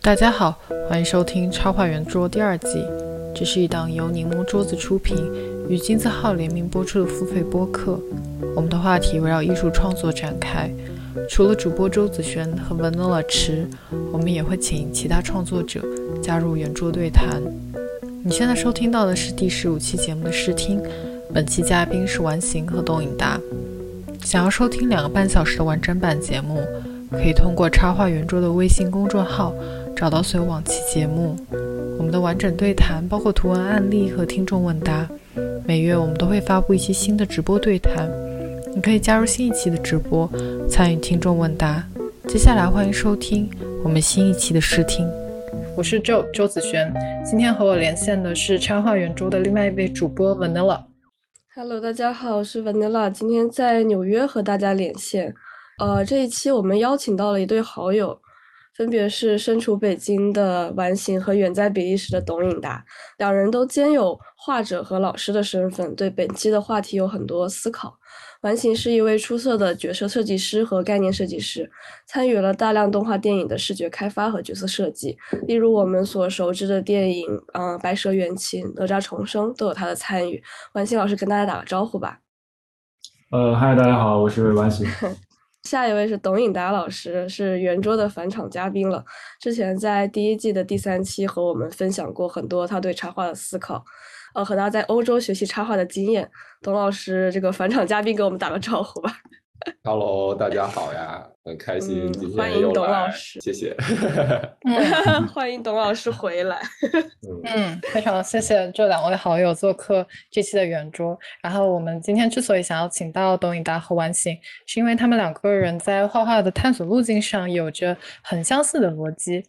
大家好，欢迎收听《插画圆桌》第二季。这是一档由柠檬桌子出品与金字号联名播出的付费播客。我们的话题围绕艺术创作展开。除了主播周子轩和 Vanilla 池，我们也会请其他创作者加入圆桌对谈。你现在收听到的是第十五期节目的试听，本期嘉宾是完形和董颖达。想要收听两个半小时的完整版节目，可以通过插画圆桌的微信公众号找到所有往期节目。我们的完整对谈包括图文案例和听众问答。每月我们都会发布一期新的直播对谈。你可以加入新一期的直播，参与听众问答。接下来欢迎收听我们新一期的试听。我是周周子璇，今天和我连线的是插画圆桌的另外一位主播 Vanilla。Hello，大家好，我是 Vanilla，今天在纽约和大家连线。呃，这一期我们邀请到了一对好友。分别是身处北京的完形和远在比利时的董颖达，两人都兼有画者和老师的身份，对本期的话题有很多思考。完形是一位出色的角色设计师和概念设计师，参与了大量动画电影的视觉开发和角色设计，例如我们所熟知的电影，嗯，《白蛇缘起》《哪吒重生》都有他的参与。完形老师跟大家打个招呼吧。呃，嗨，大家好，我是完形。下一位是董颖达老师，是圆桌的返场嘉宾了。之前在第一季的第三期和我们分享过很多他对插画的思考，呃，和他在欧洲学习插画的经验。董老师，这个返场嘉宾给我们打个招呼吧。Hello，大家好呀，很开心今天欢迎董老师，谢谢。欢迎董老师回来。嗯，非常谢谢这两位好友做客这期的圆桌。然后我们今天之所以想要请到董颖达和完形，是因为他们两个人在画画的探索路径上有着很相似的逻辑。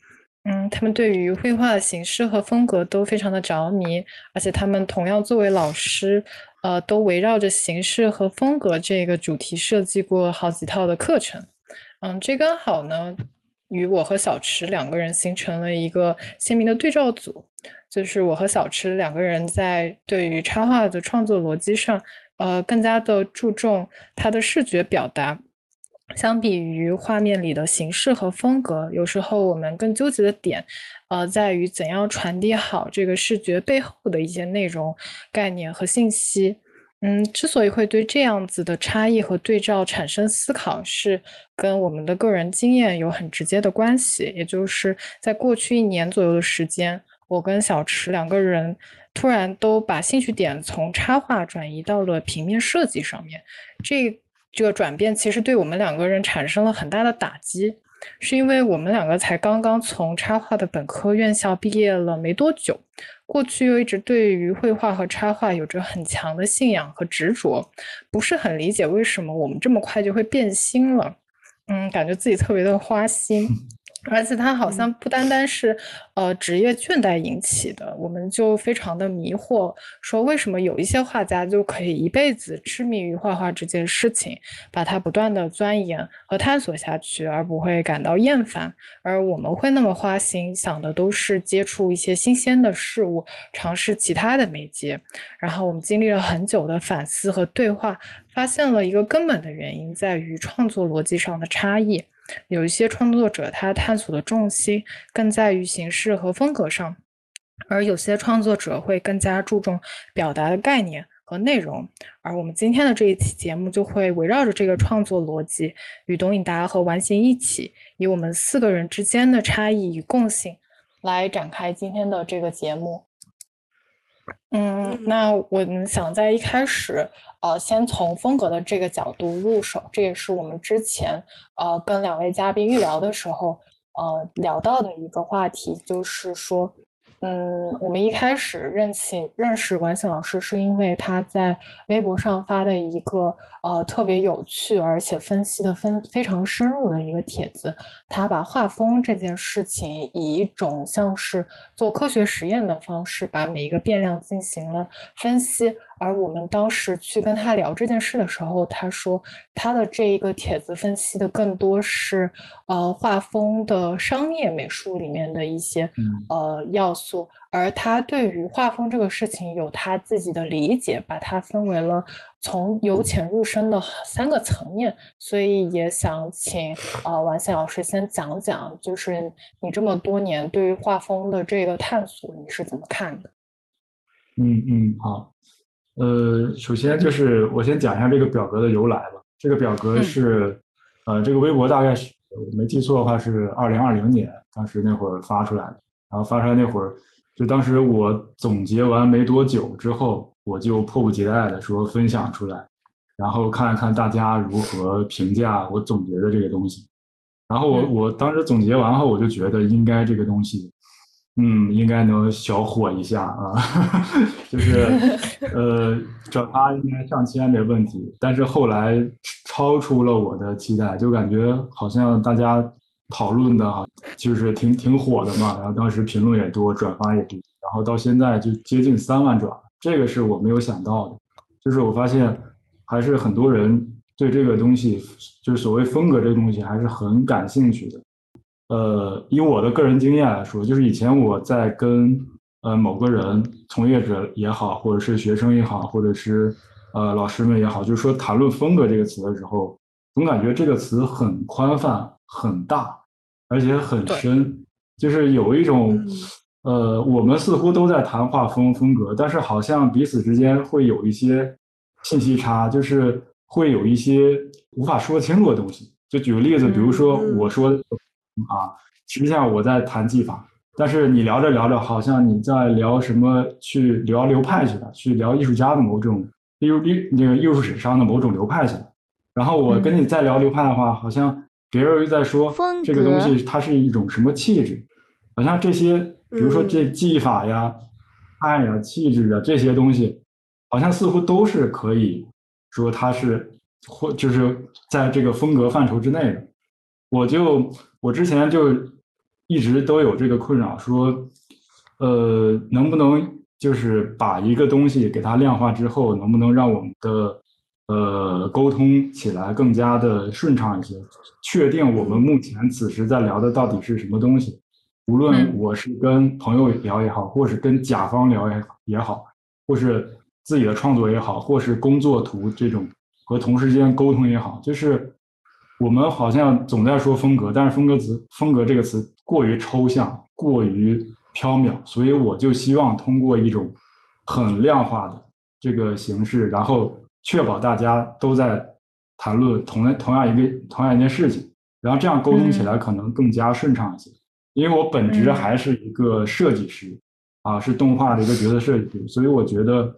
嗯，他们对于绘画的形式和风格都非常的着迷，而且他们同样作为老师。呃，都围绕着形式和风格这个主题设计过好几套的课程。嗯，这刚好呢，与我和小池两个人形成了一个鲜明的对照组。就是我和小池两个人在对于插画的创作逻辑上，呃，更加的注重它的视觉表达。相比于画面里的形式和风格，有时候我们更纠结的点，呃，在于怎样传递好这个视觉背后的一些内容、概念和信息。嗯，之所以会对这样子的差异和对照产生思考，是跟我们的个人经验有很直接的关系。也就是在过去一年左右的时间，我跟小池两个人突然都把兴趣点从插画转移到了平面设计上面。这这个转变其实对我们两个人产生了很大的打击，是因为我们两个才刚刚从插画的本科院校毕业了没多久，过去又一直对于绘画和插画有着很强的信仰和执着，不是很理解为什么我们这么快就会变心了，嗯，感觉自己特别的花心。而且它好像不单单是，呃，职业倦怠引起的，我们就非常的迷惑，说为什么有一些画家就可以一辈子痴迷于画画这件事情，把它不断的钻研和探索下去，而不会感到厌烦，而我们会那么花心，想的都是接触一些新鲜的事物，尝试其他的媒介，然后我们经历了很久的反思和对话，发现了一个根本的原因，在于创作逻辑上的差异。有一些创作者，他探索的重心更在于形式和风格上，而有些创作者会更加注重表达的概念和内容。而我们今天的这一期节目就会围绕着这个创作逻辑，与董颖达和完形一起，以我们四个人之间的差异与共性来展开今天的这个节目。嗯，那我们想在一开始。呃，先从风格的这个角度入手，这也是我们之前呃跟两位嘉宾预聊的时候呃聊到的一个话题，就是说。嗯，我们一开始认起认识完形老师，是因为他在微博上发的一个呃特别有趣，而且分析的分非常深入的一个帖子。他把画风这件事情以一种像是做科学实验的方式，把每一个变量进行了分析，而我们当时去跟他聊这件事的时候，他说他的这一个帖子分析的更多是呃画风的商业美术里面的一些呃要素，而他对于画风这个事情有他自己的理解，把它分为了从由浅入深的三个层面，所以也想请呃王显老师先讲讲，就是你这么多年对于画风的这个探索，你是怎么看的？嗯嗯，好，呃，首先就是我先讲一下这个表格的由来吧。这个表格是，呃，这个微博大概是我没记错的话是二零二零年当时那会儿发出来的。然后发出来那会儿，就当时我总结完没多久之后，我就迫不及待的说分享出来，然后看一看大家如何评价我总结的这个东西。然后我我当时总结完后，我就觉得应该这个东西。嗯，应该能小火一下啊，就是 呃，转发应该上千没问题。但是后来超出了我的期待，就感觉好像大家讨论的哈，就是挺挺火的嘛。然后当时评论也多，转发也多，然后到现在就接近三万转，这个是我没有想到的。就是我发现还是很多人对这个东西，就是所谓风格这个东西还是很感兴趣的。呃，以我的个人经验来说，就是以前我在跟呃某个人从业者也好，或者是学生也好，或者是呃老师们也好，就是说谈论风格这个词的时候，总感觉这个词很宽泛、很大，而且很深，就是有一种呃，我们似乎都在谈画风风格，但是好像彼此之间会有一些信息差，就是会有一些无法说清楚的东西。就举个例子，比如说我说。啊，实际上我在谈技法，但是你聊着聊着，好像你在聊什么？去聊流派去了，去聊艺术家的某种艺术艺那个艺术史上的某种流派去了。然后我跟你再聊流派的话，好像别人又在说这个东西它是一种什么气质，好像这些，比如说这技法呀、爱呀、气质啊这些东西，好像似乎都是可以说它是或就是在这个风格范畴之内的。我就我之前就一直都有这个困扰，说，呃，能不能就是把一个东西给它量化之后，能不能让我们的呃沟通起来更加的顺畅一些？确定我们目前此时在聊的到底是什么东西？无论我是跟朋友聊也好，或是跟甲方聊也也好，或是自己的创作也好，或是工作图这种和同事之间沟通也好，就是。我们好像总在说风格，但是风格词“风格”这个词过于抽象，过于缥缈，所以我就希望通过一种很量化的这个形式，然后确保大家都在谈论同同样一个同样一件事情，然后这样沟通起来可能更加顺畅一些。因为我本职还是一个设计师，啊，是动画的一个角色设计师，所以我觉得，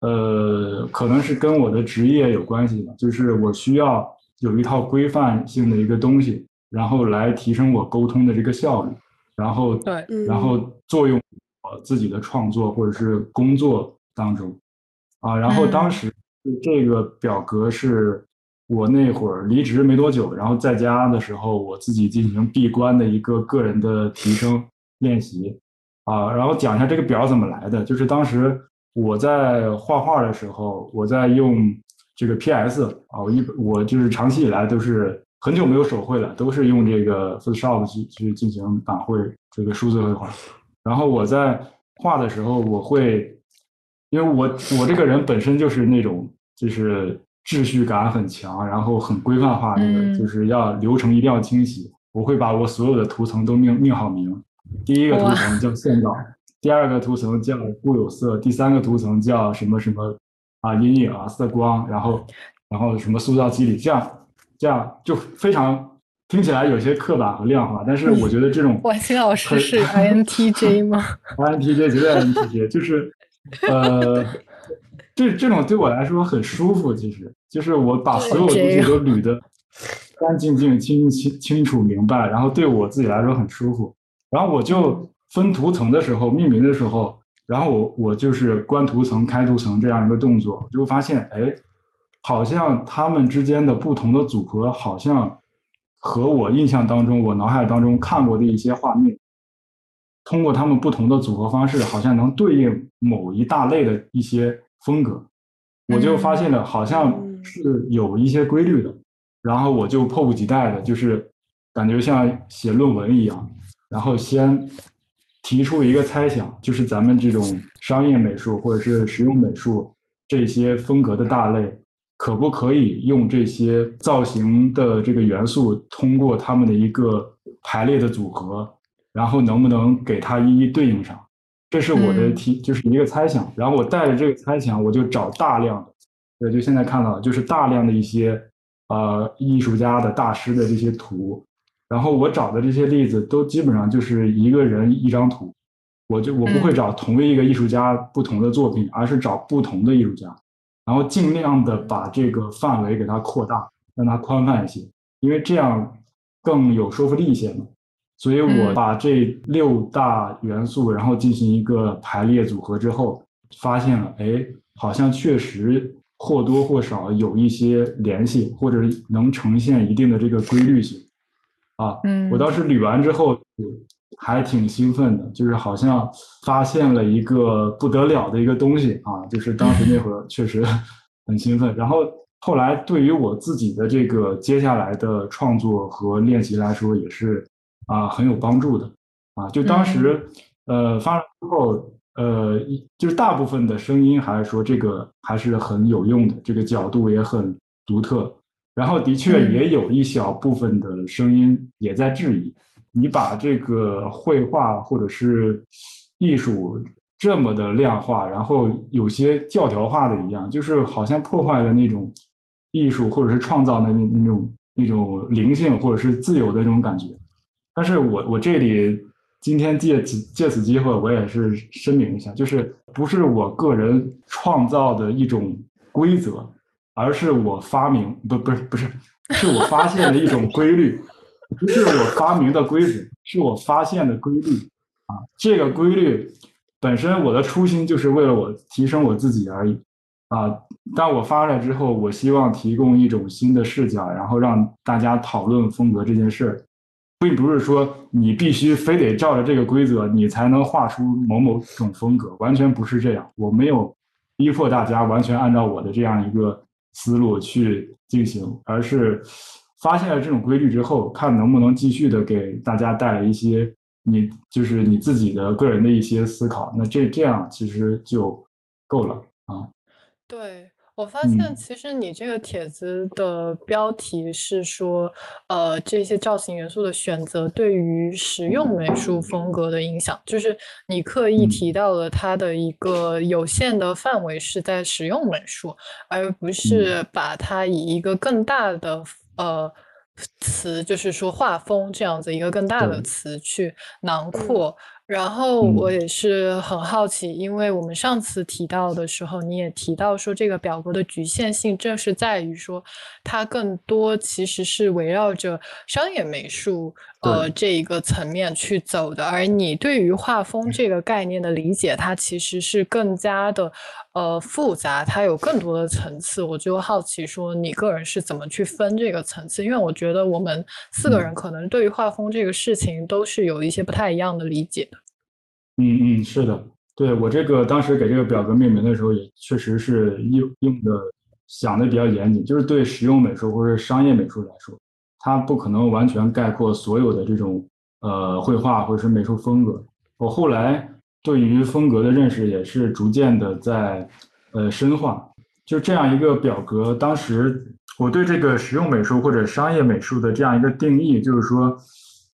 呃，可能是跟我的职业有关系吧，就是我需要。有一套规范性的一个东西，然后来提升我沟通的这个效率，然后对，然后作用我自己的创作或者是工作当中，啊，然后当时这个表格是我那会儿离职没多久，然后在家的时候我自己进行闭关的一个个人的提升练习，啊，然后讲一下这个表怎么来的，就是当时我在画画的时候，我在用。这个 P.S. 啊，我一我就是长期以来都是很久没有手绘了，都是用这个 Photoshop 去去进行版绘这个数字绘画。然后我在画的时候，我会，因为我我这个人本身就是那种就是秩序感很强，然后很规范化，那个就是要流程一定要清晰。我会把我所有的图层都命命好名，第一个图层叫线稿，第二个图层叫固有色，第三个图层叫什么什么。啊，阴影啊，色光，然后，然后什么塑造肌理，这样，这样就非常听起来有些刻板和量化，但是我觉得这种 万青老师是 INTJ 吗？INTJ 绝对 INTJ，就是呃，这这种对我来说很舒服，其实就是我把所有东西都捋得干净净、清清清楚明白，然后对我自己来说很舒服。然后我就分图层的时候，命名的时候。然后我我就是关图层、开图层这样一个动作，就发现哎，好像它们之间的不同的组合，好像和我印象当中、我脑海当中看过的一些画面，通过它们不同的组合方式，好像能对应某一大类的一些风格。我就发现了好像是有一些规律的，然后我就迫不及待的，就是感觉像写论文一样，然后先提出一个猜想，就是咱们这种商业美术或者是实用美术这些风格的大类，可不可以用这些造型的这个元素，通过他们的一个排列的组合，然后能不能给它一一对应上？这是我的提，就是一个猜想。然后我带着这个猜想，我就找大量的，对，就现在看到，就是大量的一些呃艺术家的大师的这些图。然后我找的这些例子都基本上就是一个人一张图，我就我不会找同一个艺术家不同的作品，而是找不同的艺术家，然后尽量的把这个范围给它扩大，让它宽泛一些，因为这样更有说服力一些嘛。所以我把这六大元素，然后进行一个排列组合之后，发现了，哎，好像确实或多或少有一些联系，或者能呈现一定的这个规律性。啊，嗯我当时捋完之后还挺兴奋的，就是好像发现了一个不得了的一个东西啊，就是当时那会儿确实 很兴奋。然后后来对于我自己的这个接下来的创作和练习来说，也是。啊，很有帮助的，啊，就当时，呃，发了之后，呃，就是大部分的声音还是说这个还是很有用的，这个角度也很独特，然后的确也有一小部分的声音也在质疑，你把这个绘画或者是艺术这么的量化，然后有些教条化的一样，就是好像破坏了那种艺术或者是创造的那那种那种灵性或者是自由的那种感觉。但是我我这里今天借此借此机会，我也是声明一下，就是不是我个人创造的一种规则，而是我发明不不是不是，是我发现的一种规律，不是我发明的规则，是我发现的规律啊。这个规律本身我的初心就是为了我提升我自己而已啊。但我发出来之后，我希望提供一种新的视角，然后让大家讨论风格这件事儿。并不是说你必须非得照着这个规则，你才能画出某某种风格，完全不是这样。我没有逼迫大家完全按照我的这样一个思路去进行，而是发现了这种规律之后，看能不能继续的给大家带来一些你就是你自己的个人的一些思考。那这这样其实就够了啊。对。我发现，其实你这个帖子的标题是说，呃，这些造型元素的选择对于实用美术风格的影响，就是你刻意提到了它的一个有限的范围是在实用美术，而不是把它以一个更大的呃词，就是说画风这样子一个更大的词去囊括。然后我也是很好奇，因为我们上次提到的时候，你也提到说这个表格的局限性，正是在于说它更多其实是围绕着商业美术呃这一个层面去走的，而你对于画风这个概念的理解，它其实是更加的呃复杂，它有更多的层次。我就好奇说，你个人是怎么去分这个层次？因为我觉得我们四个人可能对于画风这个事情都是有一些不太一样的理解的。嗯嗯，是的，对我这个当时给这个表格命名的时候，也确实是用用的想的比较严谨，就是对实用美术或者商业美术来说，它不可能完全概括所有的这种呃绘画或者是美术风格。我后来对于风格的认识也是逐渐的在呃深化。就这样一个表格，当时我对这个实用美术或者商业美术的这样一个定义，就是说。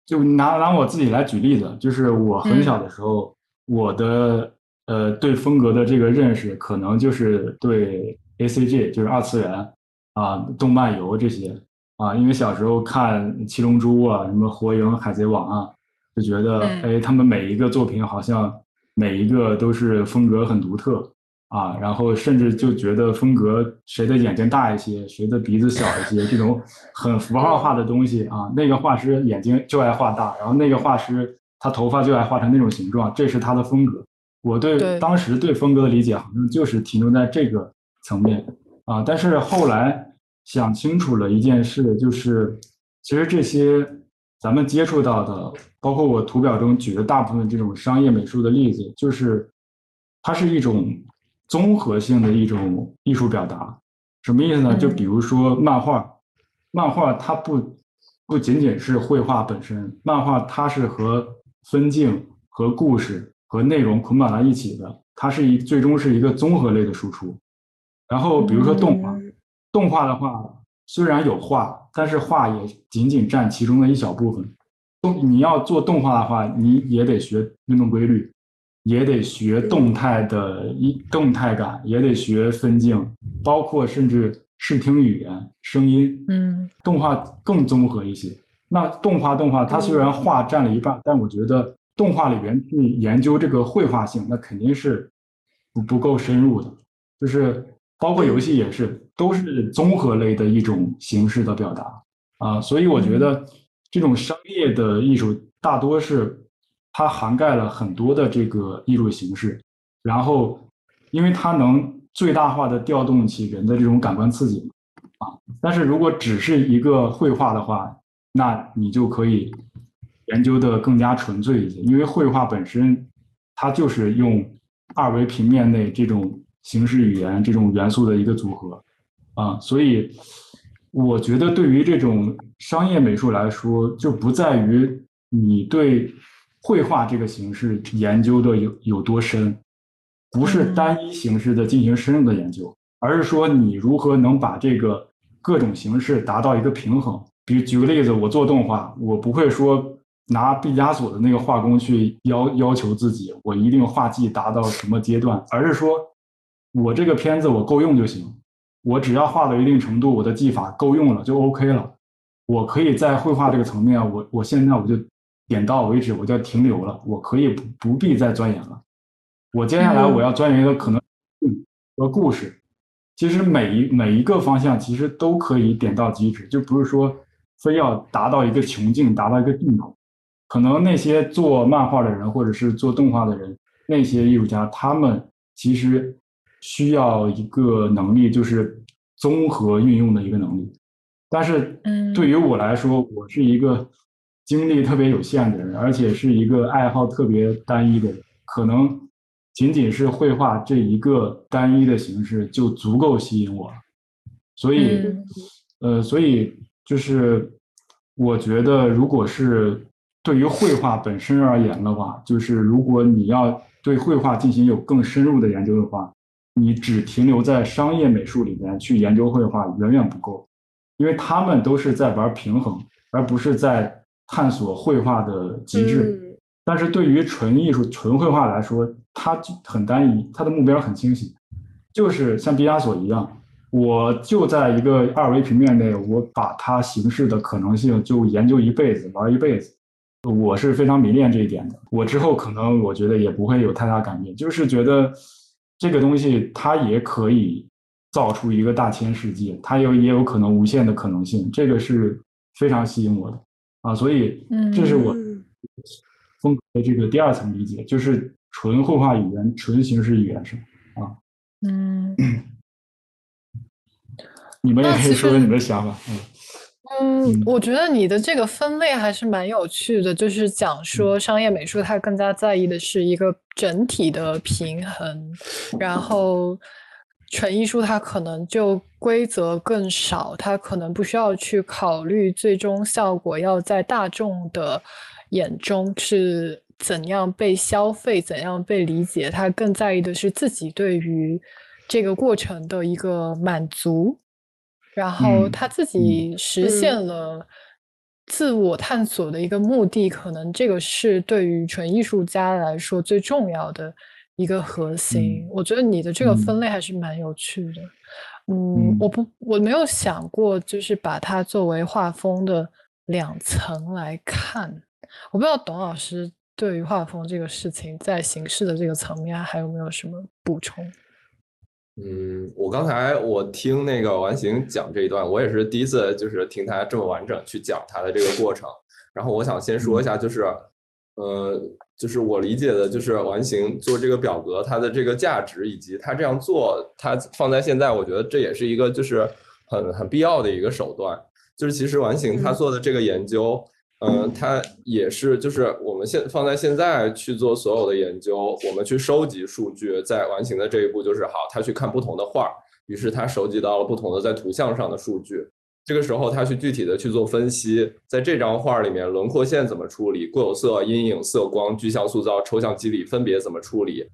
就拿拿我自己来举例子，就是我很小的时候，我的呃对风格的这个认识，可能就是对 A C G，就是二次元啊，动漫游这些啊，因为小时候看七龙珠啊，什么火影、海贼王啊，就觉得哎，他们每一个作品好像每一个都是风格很独特。啊，然后甚至就觉得风格谁的眼睛大一些，谁的鼻子小一些，这种很符号化的东西啊，那个画师眼睛就爱画大，然后那个画师他头发就爱画成那种形状，这是他的风格。我对当时对风格的理解好像就是停留在这个层面啊，但是后来想清楚了一件事，就是其实这些咱们接触到的，包括我图表中举的大部分这种商业美术的例子，就是它是一种。综合性的一种艺术表达。什么意思呢？就比如说漫画，漫画它不不仅仅是绘画本身，漫画它是和分镜、和故事、和内容捆绑在一起的，它是一最终是一个综合类的输出。然后比如说动画，动画的话虽然有画，但是画也仅仅占其中的一小部分。动你要做动画的话，你也得学运动规律。也得学动态的一动态感，也得学分镜，包括甚至视听语言、声音。嗯，动画更综合一些。那动画动画，它虽然画占了一半，但我觉得动画里边去研究这个绘画性，那肯定是不不够深入的。就是包括游戏也是，都是综合类的一种形式的表达啊。所以我觉得这种商业的艺术大多是。它涵盖了很多的这个艺术形式，然后，因为它能最大化的调动起人的这种感官刺激，啊，但是如果只是一个绘画的话，那你就可以研究的更加纯粹一些，因为绘画本身它就是用二维平面内这种形式语言这种元素的一个组合，啊，所以我觉得对于这种商业美术来说，就不在于你对。绘画这个形式研究的有有多深，不是单一形式的进行深入的研究，而是说你如何能把这个各种形式达到一个平衡。比如举个例子，我做动画，我不会说拿毕加索的那个画工去要要求自己，我一定画技达到什么阶段，而是说我这个片子我够用就行，我只要画到一定程度，我的技法够用了就 OK 了，我可以在绘画这个层面，我我现在我就。点到为止，我就停留了，我可以不不必再钻研了。我接下来我要钻研的可能和故事，其实每一每一个方向其实都可以点到即止，就不是说非要达到一个穷境，达到一个尽头。可能那些做漫画的人或者是做动画的人，那些艺术家，他们其实需要一个能力，就是综合运用的一个能力。但是对于我来说，我是一个。精力特别有限的人，而且是一个爱好特别单一的人，可能仅仅是绘画这一个单一的形式就足够吸引我了。所以，呃，所以就是我觉得，如果是对于绘画本身而言的话，就是如果你要对绘画进行有更深入的研究的话，你只停留在商业美术里面去研究绘画远远不够，因为他们都是在玩平衡，而不是在。探索绘画的极致，但是对于纯艺术、纯绘画来说，它很单一，它的目标很清晰，就是像毕加索一样，我就在一个二维平面内，我把它形式的可能性就研究一辈子，玩一辈子。我是非常迷恋这一点的。我之后可能我觉得也不会有太大改变，就是觉得这个东西它也可以造出一个大千世界，它有也有可能无限的可能性，这个是非常吸引我的。啊，所以这是我风格的这个第二层理解，就是纯绘画语言、纯形式语言是啊。嗯，你们也可以说说你们的想法。嗯嗯，我觉得你的这个分类还是蛮有趣的，就是讲说商业美术它更加在意的是一个整体的平衡，然后。纯艺术它可能就规则更少，它可能不需要去考虑最终效果要在大众的眼中是怎样被消费、怎样被理解，它更在意的是自己对于这个过程的一个满足，然后他自己实现了自我探索的一个目的，可能这个是对于纯艺术家来说最重要的。一个核心，我觉得你的这个分类还是蛮有趣的。嗯，我不，我没有想过，就是把它作为画风的两层来看。我不知道董老师对于画风这个事情，在形式的这个层面还有没有什么补充？嗯，我刚才我听那个完形讲这一段，我也是第一次，就是听他这么完整去讲他的这个过程。然后我想先说一下，就是。呃，就是我理解的，就是完形做这个表格，它的这个价值，以及它这样做，它放在现在，我觉得这也是一个就是很很必要的一个手段。就是其实完形他做的这个研究，嗯，它也是，就是我们现放在现在去做所有的研究，我们去收集数据，在完形的这一步就是好，他去看不同的画，于是他收集到了不同的在图像上的数据。这个时候他去具体的去做分析，在这张画里面轮廓线怎么处理，固有色、阴影、色光、具象塑造、抽象肌理分别怎么处理，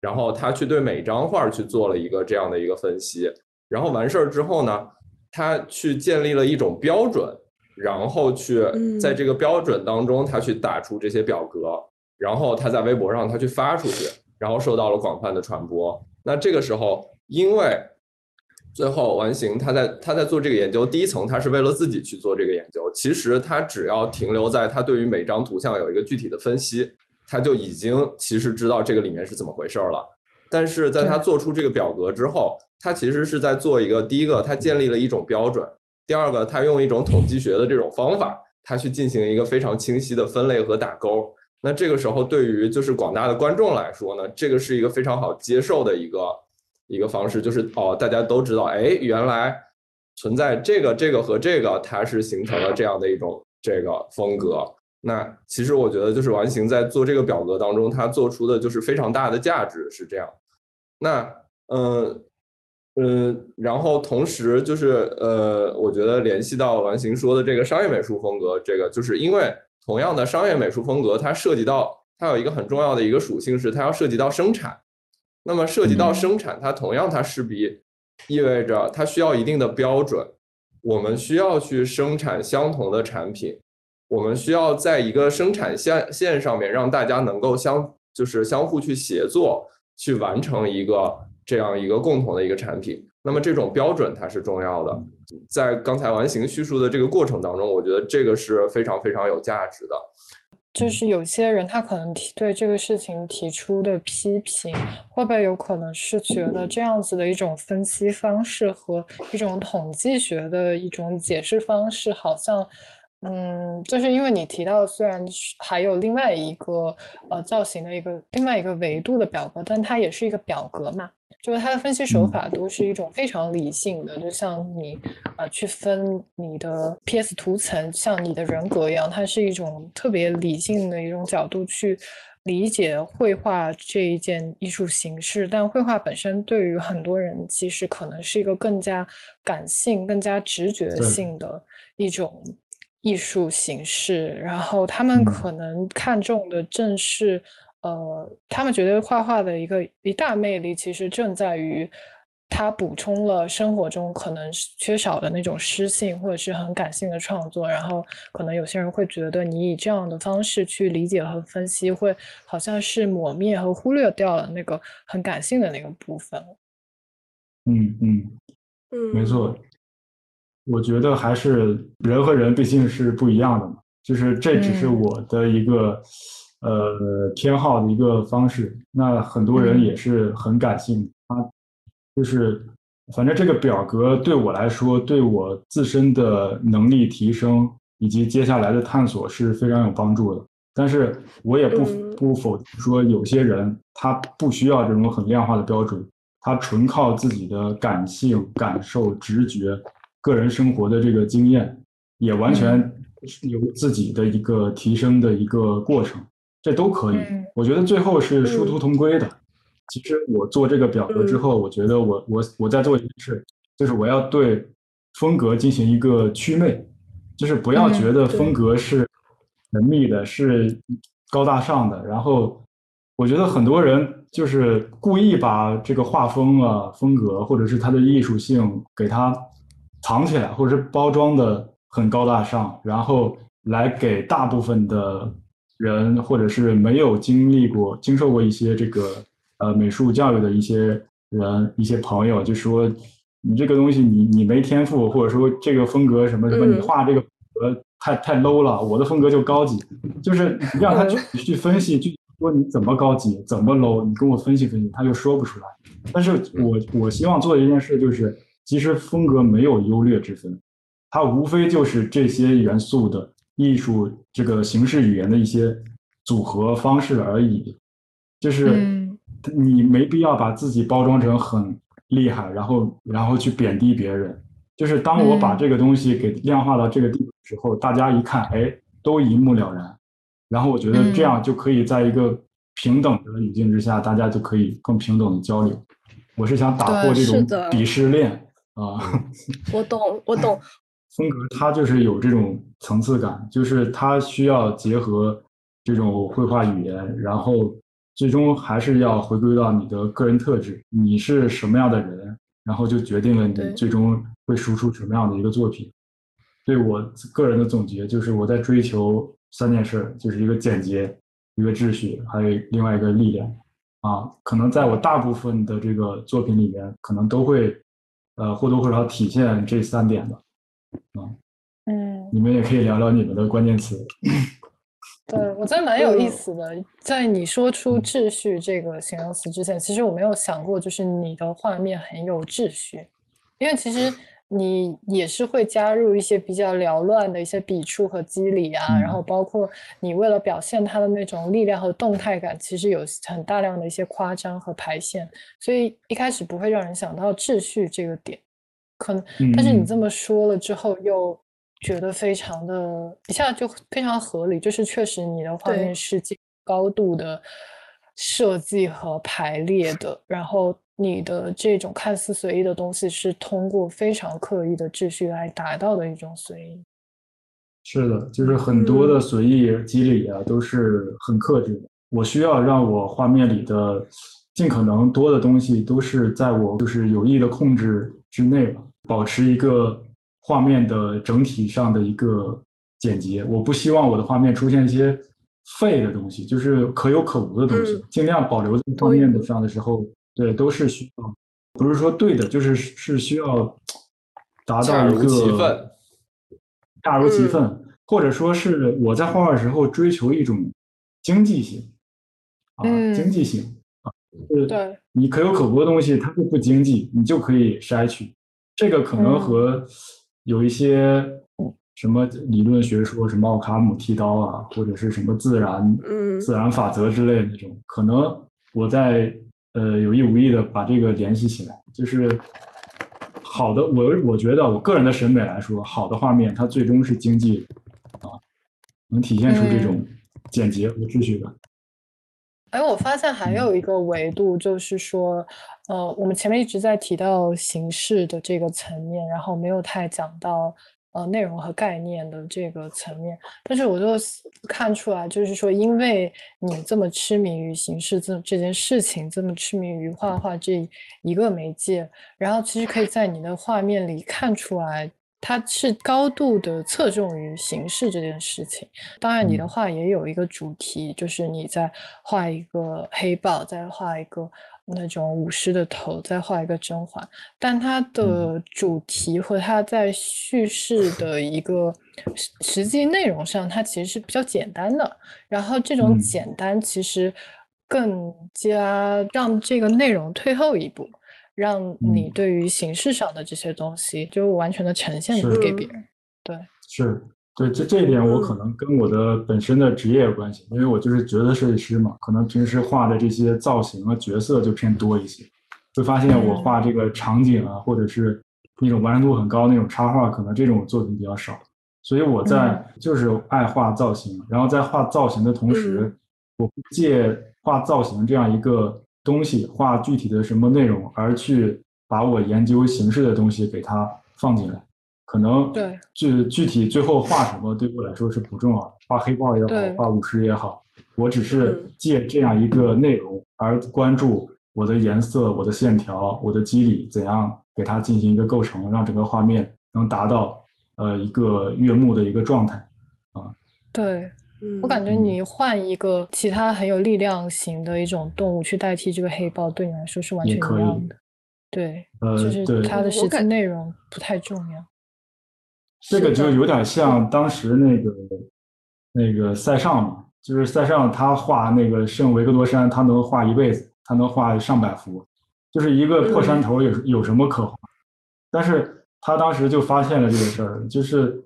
然后他去对每张画去做了一个这样的一个分析，然后完事儿之后呢，他去建立了一种标准。然后去在这个标准当中，他去打出这些表格，然后他在微博上他去发出去，然后受到了广泛的传播。那这个时候，因为最后完形他在他在做这个研究，第一层他是为了自己去做这个研究，其实他只要停留在他对于每张图像有一个具体的分析，他就已经其实知道这个里面是怎么回事了。但是在他做出这个表格之后，他其实是在做一个第一个，他建立了一种标准。第二个，他用一种统计学的这种方法，他去进行一个非常清晰的分类和打勾。那这个时候，对于就是广大的观众来说呢，这个是一个非常好接受的一个一个方式，就是哦，大家都知道，哎，原来存在这个这个和这个，它是形成了这样的一种这个风格。那其实我觉得，就是完形在做这个表格当中，它做出的就是非常大的价值，是这样。那嗯。嗯，然后同时就是呃，我觉得联系到完形说的这个商业美术风格，这个就是因为同样的商业美术风格，它涉及到它有一个很重要的一个属性是它要涉及到生产。那么涉及到生产，它同样它势必意味着它需要一定的标准。我们需要去生产相同的产品，我们需要在一个生产线线上面让大家能够相就是相互去协作，去完成一个。这样一个共同的一个产品，那么这种标准它是重要的。在刚才完形叙述的这个过程当中，我觉得这个是非常非常有价值的。就是有些人他可能提对这个事情提出的批评，会不会有可能是觉得这样子的一种分析方式和一种统计学的一种解释方式，好像，嗯，就是因为你提到虽然还有另外一个呃造型的一个另外一个维度的表格，但它也是一个表格嘛。就是它的分析手法都是一种非常理性的，就像你啊去分你的 PS 图层，像你的人格一样，它是一种特别理性的一种角度去理解绘画这一件艺术形式。但绘画本身对于很多人其实可能是一个更加感性、更加直觉性的一种艺术形式，然后他们可能看重的正是。呃，他们觉得画画的一个一大魅力，其实正在于它补充了生活中可能缺少的那种诗性或者是很感性的创作。然后，可能有些人会觉得你以这样的方式去理解和分析，会好像是抹灭和忽略掉了那个很感性的那个部分。嗯嗯嗯，没错。我觉得还是人和人毕竟是不一样的嘛，就是这只是我的一个。呃，偏好的一个方式，那很多人也是很感性，他就是，反正这个表格对我来说，对我自身的能力提升以及接下来的探索是非常有帮助的。但是我也不不否定说，有些人他不需要这种很量化的标准，他纯靠自己的感性、感受、直觉、个人生活的这个经验，也完全有自己的一个提升的一个过程。这都可以，我觉得最后是殊途同归的。其实我做这个表格之后，我觉得我我我在做一件事，就是我要对风格进行一个祛魅，就是不要觉得风格是神秘的，是高大上的。然后我觉得很多人就是故意把这个画风啊、风格或者是它的艺术性给它藏起来，或者是包装的很高大上，然后来给大部分的。人或者是没有经历过、经受过一些这个呃美术教育的一些人、一些朋友，就说你这个东西你你没天赋，或者说这个风格什么什么，你画这个风格太太 low 了，我的风格就高级，就是让他去去分析，去说你怎么高级，怎么 low，你跟我分析分析，他就说不出来。但是我我希望做的一件事就是，其实风格没有优劣之分，它无非就是这些元素的。艺术这个形式语言的一些组合方式而已，就是你没必要把自己包装成很厉害，然后然后去贬低别人。就是当我把这个东西给量化到这个地步的时候，大家一看，哎，都一目了然。然后我觉得这样就可以在一个平等的语境之下，大家就可以更平等的交流。我是想打破这种鄙视链啊。我懂，我懂。风格它就是有这种层次感，就是它需要结合这种绘画语言，然后最终还是要回归到你的个人特质，你是什么样的人，然后就决定了你最终会输出什么样的一个作品。对我个人的总结就是，我在追求。三件事就是一个简洁，一个秩序，还有另外一个力量啊。可能在我大部分的这个作品里面，可能都会呃或多或少体现这三点吧。啊，嗯，你们也可以聊聊你们的关键词。对我觉得蛮有意思的。在你说出“秩序”这个形容词之前，其实我没有想过，就是你的画面很有秩序，因为其实。你也是会加入一些比较缭乱的一些笔触和肌理啊，然后包括你为了表现它的那种力量和动态感，其实有很大量的一些夸张和排线，所以一开始不会让人想到秩序这个点，可能，但是你这么说了之后，又觉得非常的，一下就非常合理，就是确实你的画面是高度的设计和排列的，然后。你的这种看似随意的东西，是通过非常刻意的秩序来达到的一种随意。是的，就是很多的随意机理啊，都是很克制的。我需要让我画面里的尽可能多的东西，都是在我就是有意的控制之内吧，保持一个画面的整体上的一个简洁。我不希望我的画面出现一些废的东西，就是可有可无的东西，尽量保留在画面的上的时候。对，都是需要，不是说对的，就是是需要达到一个恰如其分，或者说是我在画画的时候追求一种经济性啊，经济性啊，对，你可有可无的东西，它就不经济，你就可以筛取。这个可能和有一些什么理论学说，什么奥卡姆剃刀啊，或者是什么自然自然法则之类的那种，可能我在。呃，有意无意的把这个联系起来，就是好的。我我觉得我个人的审美来说，好的画面它最终是经济啊，能体现出这种简洁和秩序感。哎，我发现还有一个维度，就是说，呃，我们前面一直在提到形式的这个层面，然后没有太讲到。呃，内容和概念的这个层面，但是我就看出来，就是说，因为你这么痴迷于形式这这件事情，这么痴迷于画画这一个媒介，然后其实可以在你的画面里看出来，它是高度的侧重于形式这件事情。当然，你的画也有一个主题，就是你在画一个黑豹，在画一个。那种武士的头，再画一个甄嬛，但它的主题和它在叙事的一个实际内容上，它其实是比较简单的。然后这种简单其实更加让这个内容退后一步，让你对于形式上的这些东西就完全的呈现给别人。对，是。对，这这一点我可能跟我的本身的职业有关系，因为我就是角色设计师嘛，可能平时画的这些造型啊、角色就偏多一些，会发现我画这个场景啊，或者是那种完成度很高那种插画，可能这种作品比较少。所以我在就是爱画造型，然后在画造型的同时，我不借画造型这样一个东西画具体的什么内容，而去把我研究形式的东西给它放进来。可能对具具体最后画什么对我来说是不重要，画黑豹也好，画武士也好，我只是借这样一个内容而关注我的颜色、我的线条、我的肌理怎样给它进行一个构成，让整个画面能达到呃一个悦目的一个状态啊。对，我感觉你换一个其他很有力量型的一种动物去代替这个黑豹，对你来说是完全一样的。对，呃就是它的实际内容不太重要。这个就有点像当时那个那个塞尚嘛，就是塞尚他画那个圣维克多山，他能画一辈子，他能画上百幅，就是一个破山头有有什么可画？但是他当时就发现了这个事儿，就是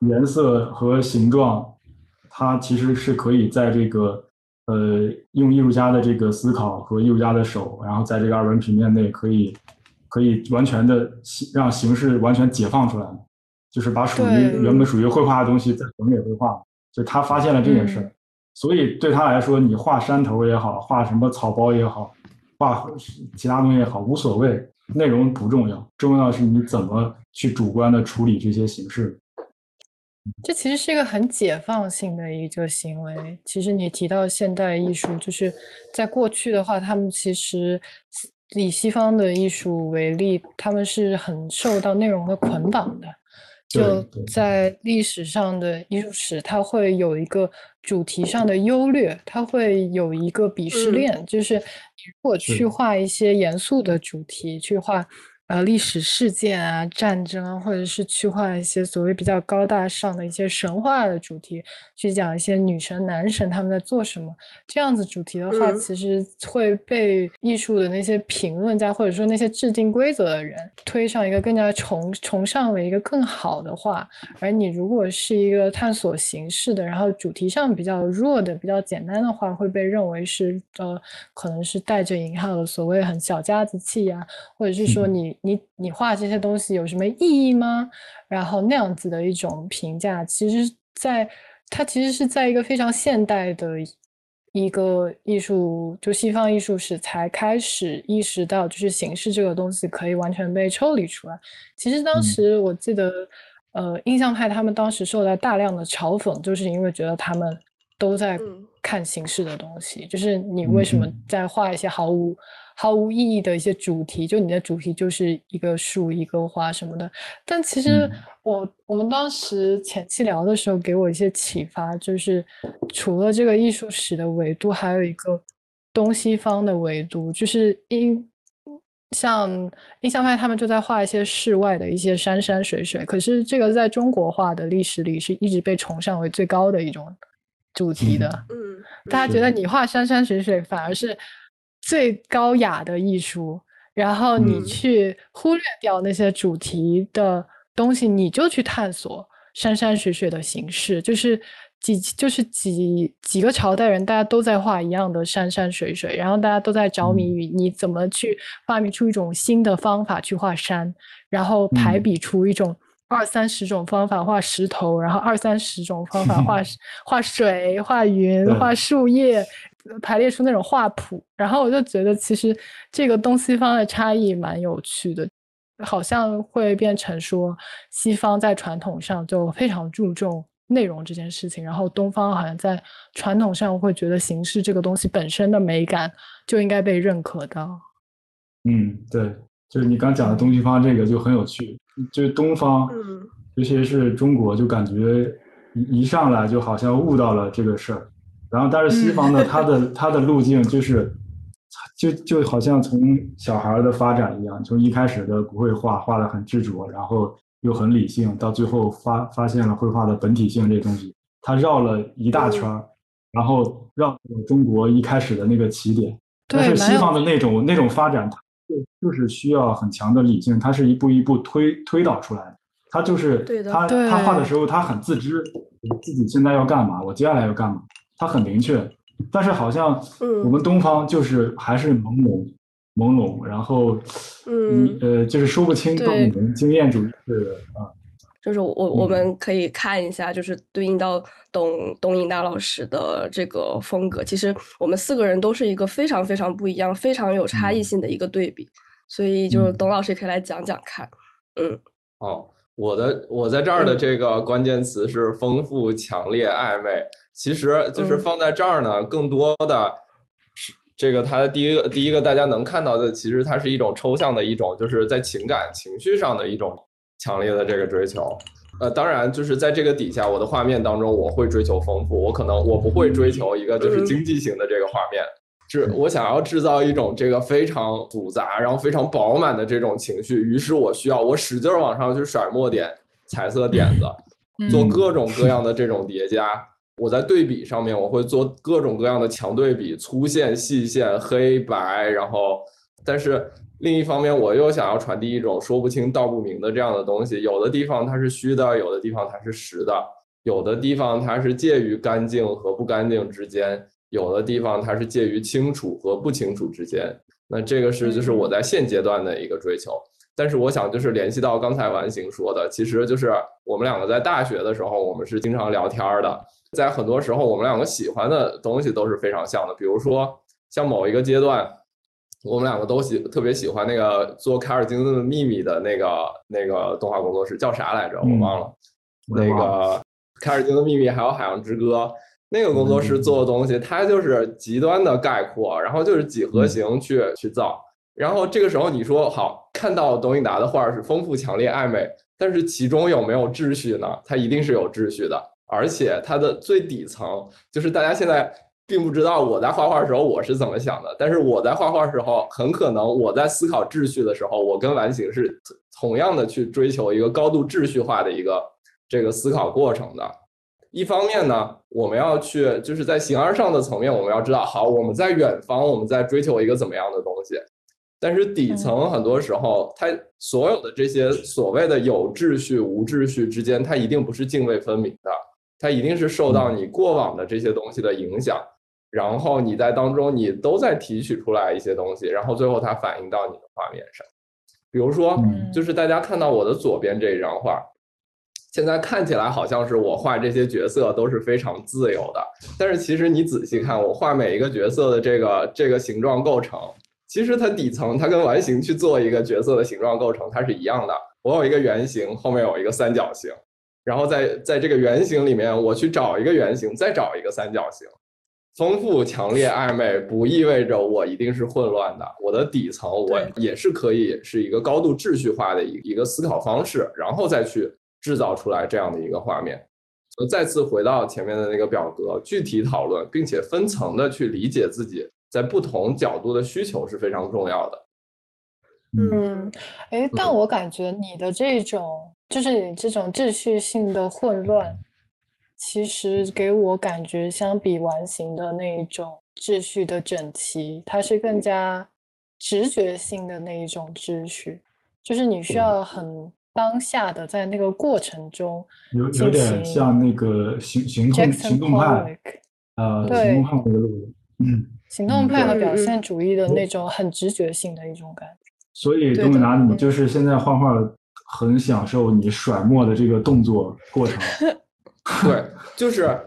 颜色和形状，它其实是可以在这个呃用艺术家的这个思考和艺术家的手，然后在这个二维平面内可以可以完全的让形式完全解放出来。就是把属于原本属于绘画的东西再还给绘画，就他发现了这件事儿，所以对他来说，你画山头也好，画什么草包也好，画其他东西也好，无所谓，内容不重要，重要的是你怎么去主观的处理这些形式。这其实是一个很解放性的一个行为。其实你提到现代艺术，就是在过去的话，他们其实以西方的艺术为例，他们是很受到内容的捆绑的。就在历史上的艺术史，它会有一个主题上的优劣，它会有一个鄙视链，就是你如果去画一些严肃的主题，去画。呃，历史事件啊，战争啊，或者是去画一些所谓比较高大上的一些神话的主题，去讲一些女神、男神他们在做什么，这样子主题的话，其实会被艺术的那些评论家或者说那些制定规则的人推上一个更加崇崇尚为一个更好的话，而你如果是一个探索形式的，然后主题上比较弱的、比较简单的话，会被认为是呃，可能是带着引号的所谓很小家子气呀，或者是说你。你你画这些东西有什么意义吗？然后那样子的一种评价，其实在它其实是在一个非常现代的一个艺术，就西方艺术史才开始意识到，就是形式这个东西可以完全被抽离出来。其实当时我记得，呃，印象派他们当时受到大量的嘲讽，就是因为觉得他们都在看形式的东西，就是你为什么在画一些毫无。毫无意义的一些主题，就你的主题就是一个树、一个花什么的。但其实我我们当时前期聊的时候，给我一些启发，就是除了这个艺术史的维度，还有一个东西方的维度，就是因像印象派他们就在画一些室外的一些山山水水，可是这个在中国画的历史里是一直被崇尚为最高的一种主题的。嗯，大家觉得你画山山水水反而是。最高雅的艺术，然后你去忽略掉那些主题的东西，你就去探索山山水水的形式，就是几就是几几个朝代人，大家都在画一样的山山水水，然后大家都在着迷于你怎么去发明出一种新的方法去画山，然后排比出一种二三十种方法画石头，然后二三十种方法画 画水、画云、画树叶。排列出那种画谱，然后我就觉得其实这个东西方的差异蛮有趣的，好像会变成说西方在传统上就非常注重内容这件事情，然后东方好像在传统上会觉得形式这个东西本身的美感就应该被认可的。嗯，对，就是你刚讲的东西方这个就很有趣，就是东方，尤其是中国，就感觉一一上来就好像悟到了这个事儿。然后，但是西方呢，它的它的路径就是，就就好像从小孩的发展一样，从一开始的不会画，画的很执着，然后又很理性，到最后发发现了绘画的本体性这东西，他绕了一大圈儿，然后绕到中国一开始的那个起点。但是西方的那种那种发展，它就就是需要很强的理性，它是一步一步推推导出来的。他就是他他画的时候，他很自知自己现在要干嘛，我接下来要干嘛。他很明确，但是好像我们东方就是还是朦胧朦胧，然后嗯呃就是说不清道不明，经验主义是啊，就是我我们可以看一下，就是对应到董董颖达老师的这个风格，其实我们四个人都是一个非常非常不一样、非常有差异性的一个对比，所以就是董老师可以来讲讲看，嗯，哦，我的我在这儿的这个关键词是丰富、强烈、暧昧。其实就是放在这儿呢，更多的是这个它的第一个第一个大家能看到的，其实它是一种抽象的一种，就是在情感情绪上的一种强烈的这个追求。呃，当然就是在这个底下，我的画面当中我会追求丰富，我可能我不会追求一个就是经济型的这个画面，是我想要制造一种这个非常复杂然后非常饱满的这种情绪，于是我需要我使劲往上去甩墨点、彩色点子，做各种各样的这种叠加。我在对比上面，我会做各种各样的强对比，粗线、细线、黑白，然后，但是另一方面，我又想要传递一种说不清道不明的这样的东西。有的地方它是虚的，有的地方它是实的，有的地方它是介于干净和不干净之间，有的地方它是介于清楚和不清楚之间。那这个是就是我在现阶段的一个追求。但是我想就是联系到刚才完形说的，其实就是我们两个在大学的时候，我们是经常聊天的。在很多时候我们两个喜欢的东西都是非常像的。比如说像某一个阶段，我们两个都喜特别喜欢那个做凯尔金顿的秘密的那个那个动画工作室叫啥来着？我忘了。那个凯尔金的秘密还有海洋之歌。那个工作室做的东西，它就是极端的概括，然后就是几何形去去造。然后这个时候你说好，看到董颖达的画是丰富、强烈、暧昧，但是其中有没有秩序呢？它一定是有秩序的，而且它的最底层就是大家现在并不知道我在画画的时候我是怎么想的，但是我在画画的时候，很可能我在思考秩序的时候，我跟完形是同样的去追求一个高度秩序化的一个这个思考过程的。一方面呢，我们要去就是在形而上的层面，我们要知道，好，我们在远方，我们在追求一个怎么样的东西。但是底层很多时候，它所有的这些所谓的有秩序、无秩序之间，它一定不是泾渭分明的，它一定是受到你过往的这些东西的影响，然后你在当中你都在提取出来一些东西，然后最后它反映到你的画面上。比如说，就是大家看到我的左边这一张画。现在看起来好像是我画这些角色都是非常自由的，但是其实你仔细看，我画每一个角色的这个这个形状构成，其实它底层它跟完形去做一个角色的形状构成它是一样的。我有一个圆形，后面有一个三角形，然后在在这个圆形里面我去找一个圆形，再找一个三角形，丰富、强烈、暧昧，不意味着我一定是混乱的。我的底层我也是可以是一个高度秩序化的一一个思考方式，然后再去。制造出来这样的一个画面，所以再次回到前面的那个表格，具体讨论，并且分层的去理解自己在不同角度的需求是非常重要的。嗯，哎，但我感觉你的这种就是你这种秩序性的混乱，其实给我感觉相比完形的那一种秩序的整齐，它是更加直觉性的那一种秩序，就是你需要很。当下的在那个过程中，有有点像那个行行动行动派，呃，行动派那个路，嗯，行动派和表现主义的那种很直觉性的一种感觉。所以，东米达，你就是现在画画很享受你甩墨的这个动作过程。对，就是。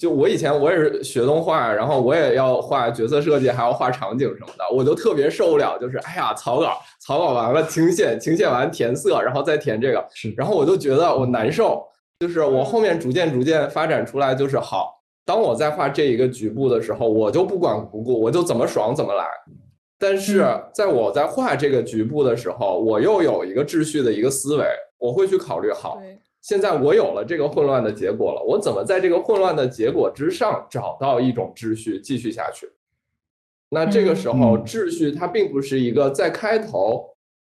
就我以前我也是学动画，然后我也要画角色设计，还要画场景什么的，我就特别受不了。就是哎呀，草稿草稿完了，清线清线完填色，然后再填这个，然后我就觉得我难受。就是我后面逐渐逐渐发展出来，就是好。当我在画这一个局部的时候，我就不管不顾，我就怎么爽怎么来。但是在我在画这个局部的时候，我又有一个秩序的一个思维，我会去考虑好。现在我有了这个混乱的结果了，我怎么在这个混乱的结果之上找到一种秩序继续下去？那这个时候秩序它并不是一个在开头，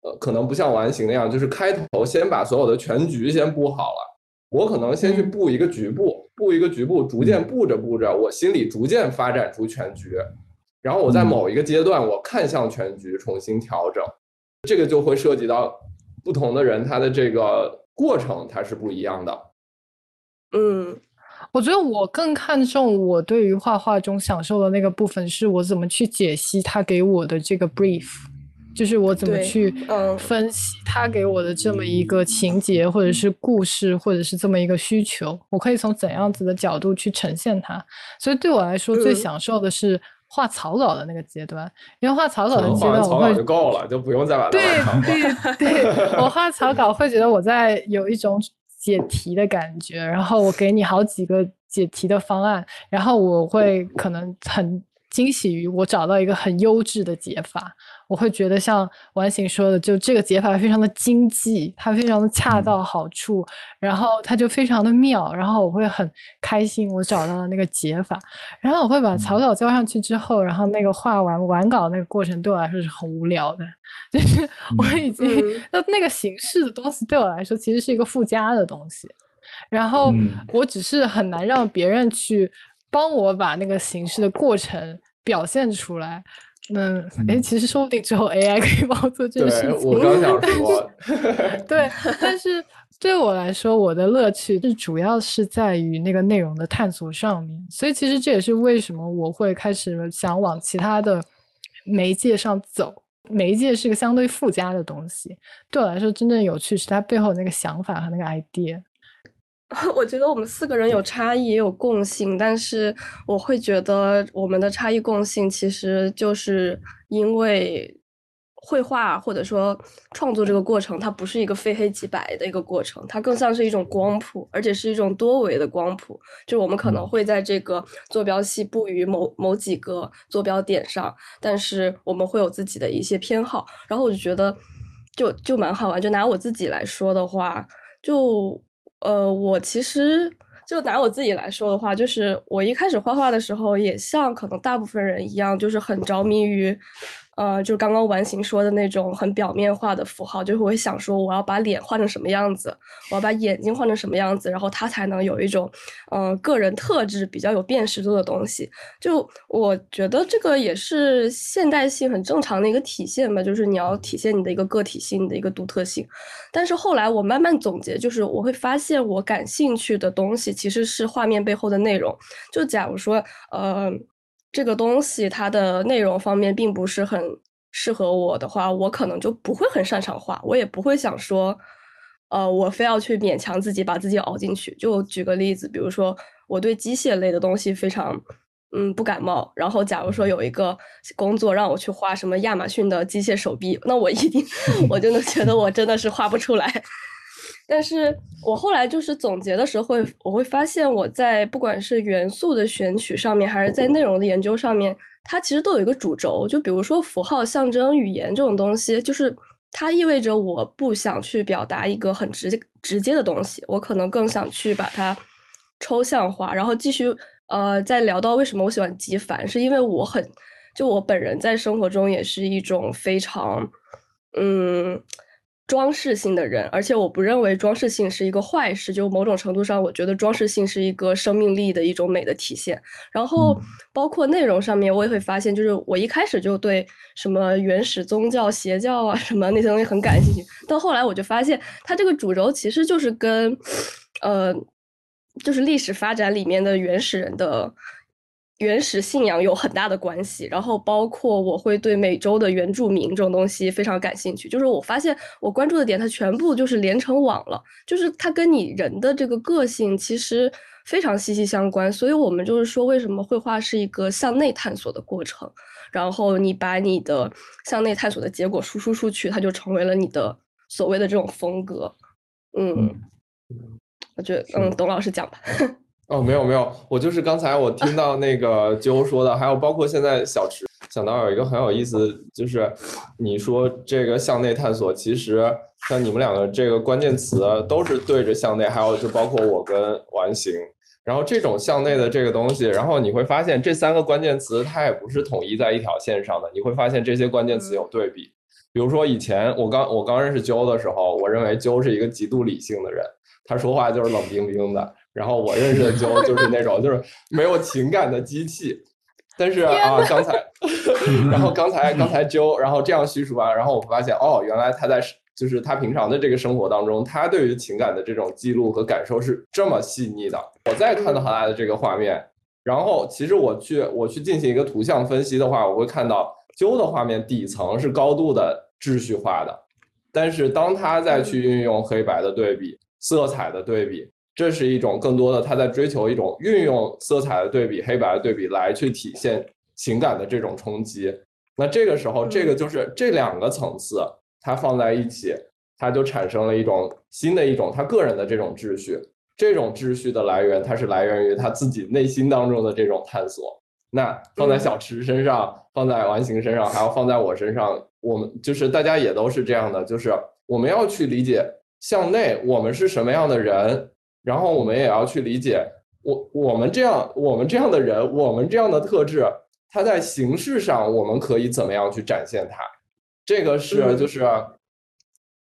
呃，可能不像完形那样，就是开头先把所有的全局先布好了。我可能先去布一个局部，布一个局部，逐渐布着布着，我心里逐渐发展出全局，然后我在某一个阶段我看向全局，重新调整，这个就会涉及到不同的人他的这个。过程它是不一样的，嗯，我觉得我更看重我对于画画中享受的那个部分，是我怎么去解析他给我的这个 brief，就是我怎么去分析他给我的这么一个情节，或者是故事，或者是这么一个需求，我可以从怎样子的角度去呈现它。所以对我来说，最享受的是。画草稿的那个阶段，因为画草稿的阶段，我会就够了，就不用再把它对对对，我画草稿会觉得我在有一种解题的感觉，然后我给你好几个解题的方案，然后我会可能很惊喜于我找到一个很优质的解法。我会觉得像完形说的，就这个解法非常的经济，它非常的恰到好处，然后它就非常的妙，然后我会很开心，我找到了那个解法，然后我会把草稿交上去之后，然后那个画完完稿那个过程对我来说是很无聊的，就是 我已经那那个形式的东西对我来说其实是一个附加的东西，然后我只是很难让别人去帮我把那个形式的过程表现出来。嗯，哎，其实说不定之后 AI 可以帮我做这个事情。我刚想说，对，但是对我来说，我的乐趣是主要是在于那个内容的探索上面。所以其实这也是为什么我会开始想往其他的媒介上走。媒介是个相对附加的东西，对我来说真正有趣是它背后那个想法和那个 idea。我觉得我们四个人有差异也有共性，但是我会觉得我们的差异共性其实就是因为绘画或者说创作这个过程，它不是一个非黑即白的一个过程，它更像是一种光谱，而且是一种多维的光谱。就我们可能会在这个坐标系布于某某几个坐标点上，但是我们会有自己的一些偏好。然后我就觉得就就蛮好玩。就拿我自己来说的话，就。呃，我其实就拿我自己来说的话，就是我一开始画画的时候，也像可能大部分人一样，就是很着迷于。呃，就刚刚完形说的那种很表面化的符号，就是我会想说，我要把脸画成什么样子，我要把眼睛画成什么样子，然后它才能有一种，嗯，个人特质比较有辨识度的东西。就我觉得这个也是现代性很正常的一个体现吧，就是你要体现你的一个个体性的一个独特性。但是后来我慢慢总结，就是我会发现我感兴趣的东西其实是画面背后的内容。就假如说，呃。这个东西它的内容方面并不是很适合我的话，我可能就不会很擅长画，我也不会想说，呃，我非要去勉强自己把自己熬进去。就举个例子，比如说我对机械类的东西非常嗯不感冒，然后假如说有一个工作让我去画什么亚马逊的机械手臂，那我一定 我就能觉得我真的是画不出来。但是我后来就是总结的时候，会我会发现，我在不管是元素的选取上面，还是在内容的研究上面，它其实都有一个主轴。就比如说符号、象征、语言这种东西，就是它意味着我不想去表达一个很直接直接的东西，我可能更想去把它抽象化。然后继续呃，再聊到为什么我喜欢极繁，是因为我很就我本人在生活中也是一种非常嗯。装饰性的人，而且我不认为装饰性是一个坏事。就某种程度上，我觉得装饰性是一个生命力的一种美的体现。然后，包括内容上面，我也会发现，就是我一开始就对什么原始宗教、邪教啊什么那些东西很感兴趣。到后来，我就发现它这个主轴其实就是跟，呃，就是历史发展里面的原始人的。原始信仰有很大的关系，然后包括我会对美洲的原住民这种东西非常感兴趣。就是我发现我关注的点，它全部就是连成网了，就是它跟你人的这个个性其实非常息息相关。所以我们就是说，为什么绘画是一个向内探索的过程？然后你把你的向内探索的结果输出出去，它就成为了你的所谓的这种风格。嗯，我觉得嗯，董老师讲吧。哦，没有没有，我就是刚才我听到那个鸠说的，还有包括现在小池想到有一个很有意思，就是你说这个向内探索，其实像你们两个这个关键词都是对着向内，还有就包括我跟完形，然后这种向内的这个东西，然后你会发现这三个关键词它也不是统一在一条线上的，你会发现这些关键词有对比，比如说以前我刚我刚认识鸠的时候，我认为鸠是一个极度理性的人，他说话就是冷冰冰的。然后我认识的鸠就是那种就是没有情感的机器，但是啊，刚才，然后刚才刚才揪然后这样叙述完，然后我发现哦，原来他在就是他平常的这个生活当中，他对于情感的这种记录和感受是这么细腻的。我再看到他的这个画面，然后其实我去我去进行一个图像分析的话，我会看到鸠的画面底层是高度的秩序化的，但是当他再去运用黑白的对比、色彩的对比。这是一种更多的他在追求一种运用色彩的对比、黑白的对比来去体现情感的这种冲击。那这个时候，这个就是这两个层次，它放在一起，它就产生了一种新的一种他个人的这种秩序。这种秩序的来源，它是来源于他自己内心当中的这种探索。那放在小池身上，放在完形身上，还要放在我身上，我们就是大家也都是这样的，就是我们要去理解向内，我们是什么样的人。然后我们也要去理解，我我们这样我们这样的人，我们这样的特质，它在形式上我们可以怎么样去展现它？这个是就是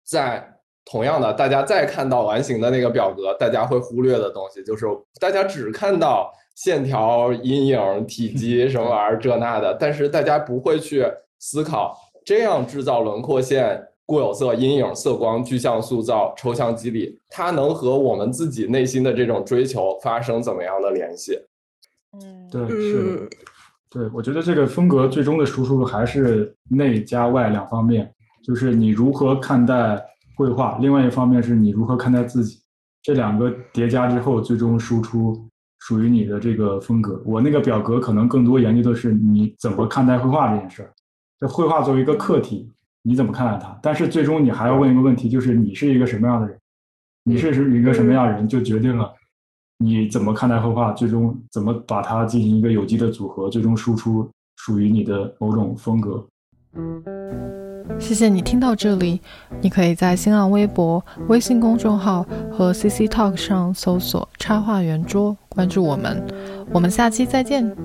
在同样的，大家再看到完形的那个表格，大家会忽略的东西，就是大家只看到线条、阴影、体积 什么玩意儿这那的，但是大家不会去思考这样制造轮廓线。固有色、阴影、色光、具象塑造、抽象肌理，它能和我们自己内心的这种追求发生怎么样的联系？嗯，对，是，对，我觉得这个风格最终的输出还是内加外两方面，就是你如何看待绘画，另外一方面是你如何看待自己，这两个叠加之后，最终输出属于你的这个风格。我那个表格可能更多研究的是你怎么看待绘画这件事儿。这绘画作为一个客体，你怎么看待他？但是最终你还要问一个问题，就是你是一个什么样的人？你是一个什么样的人，就决定了你怎么看待绘画，最终怎么把它进行一个有机的组合，最终输出属于你的某种风格。谢谢你听到这里，你可以在新浪微博、微信公众号和 CC Talk 上搜索“插画圆桌”，关注我们。我们下期再见。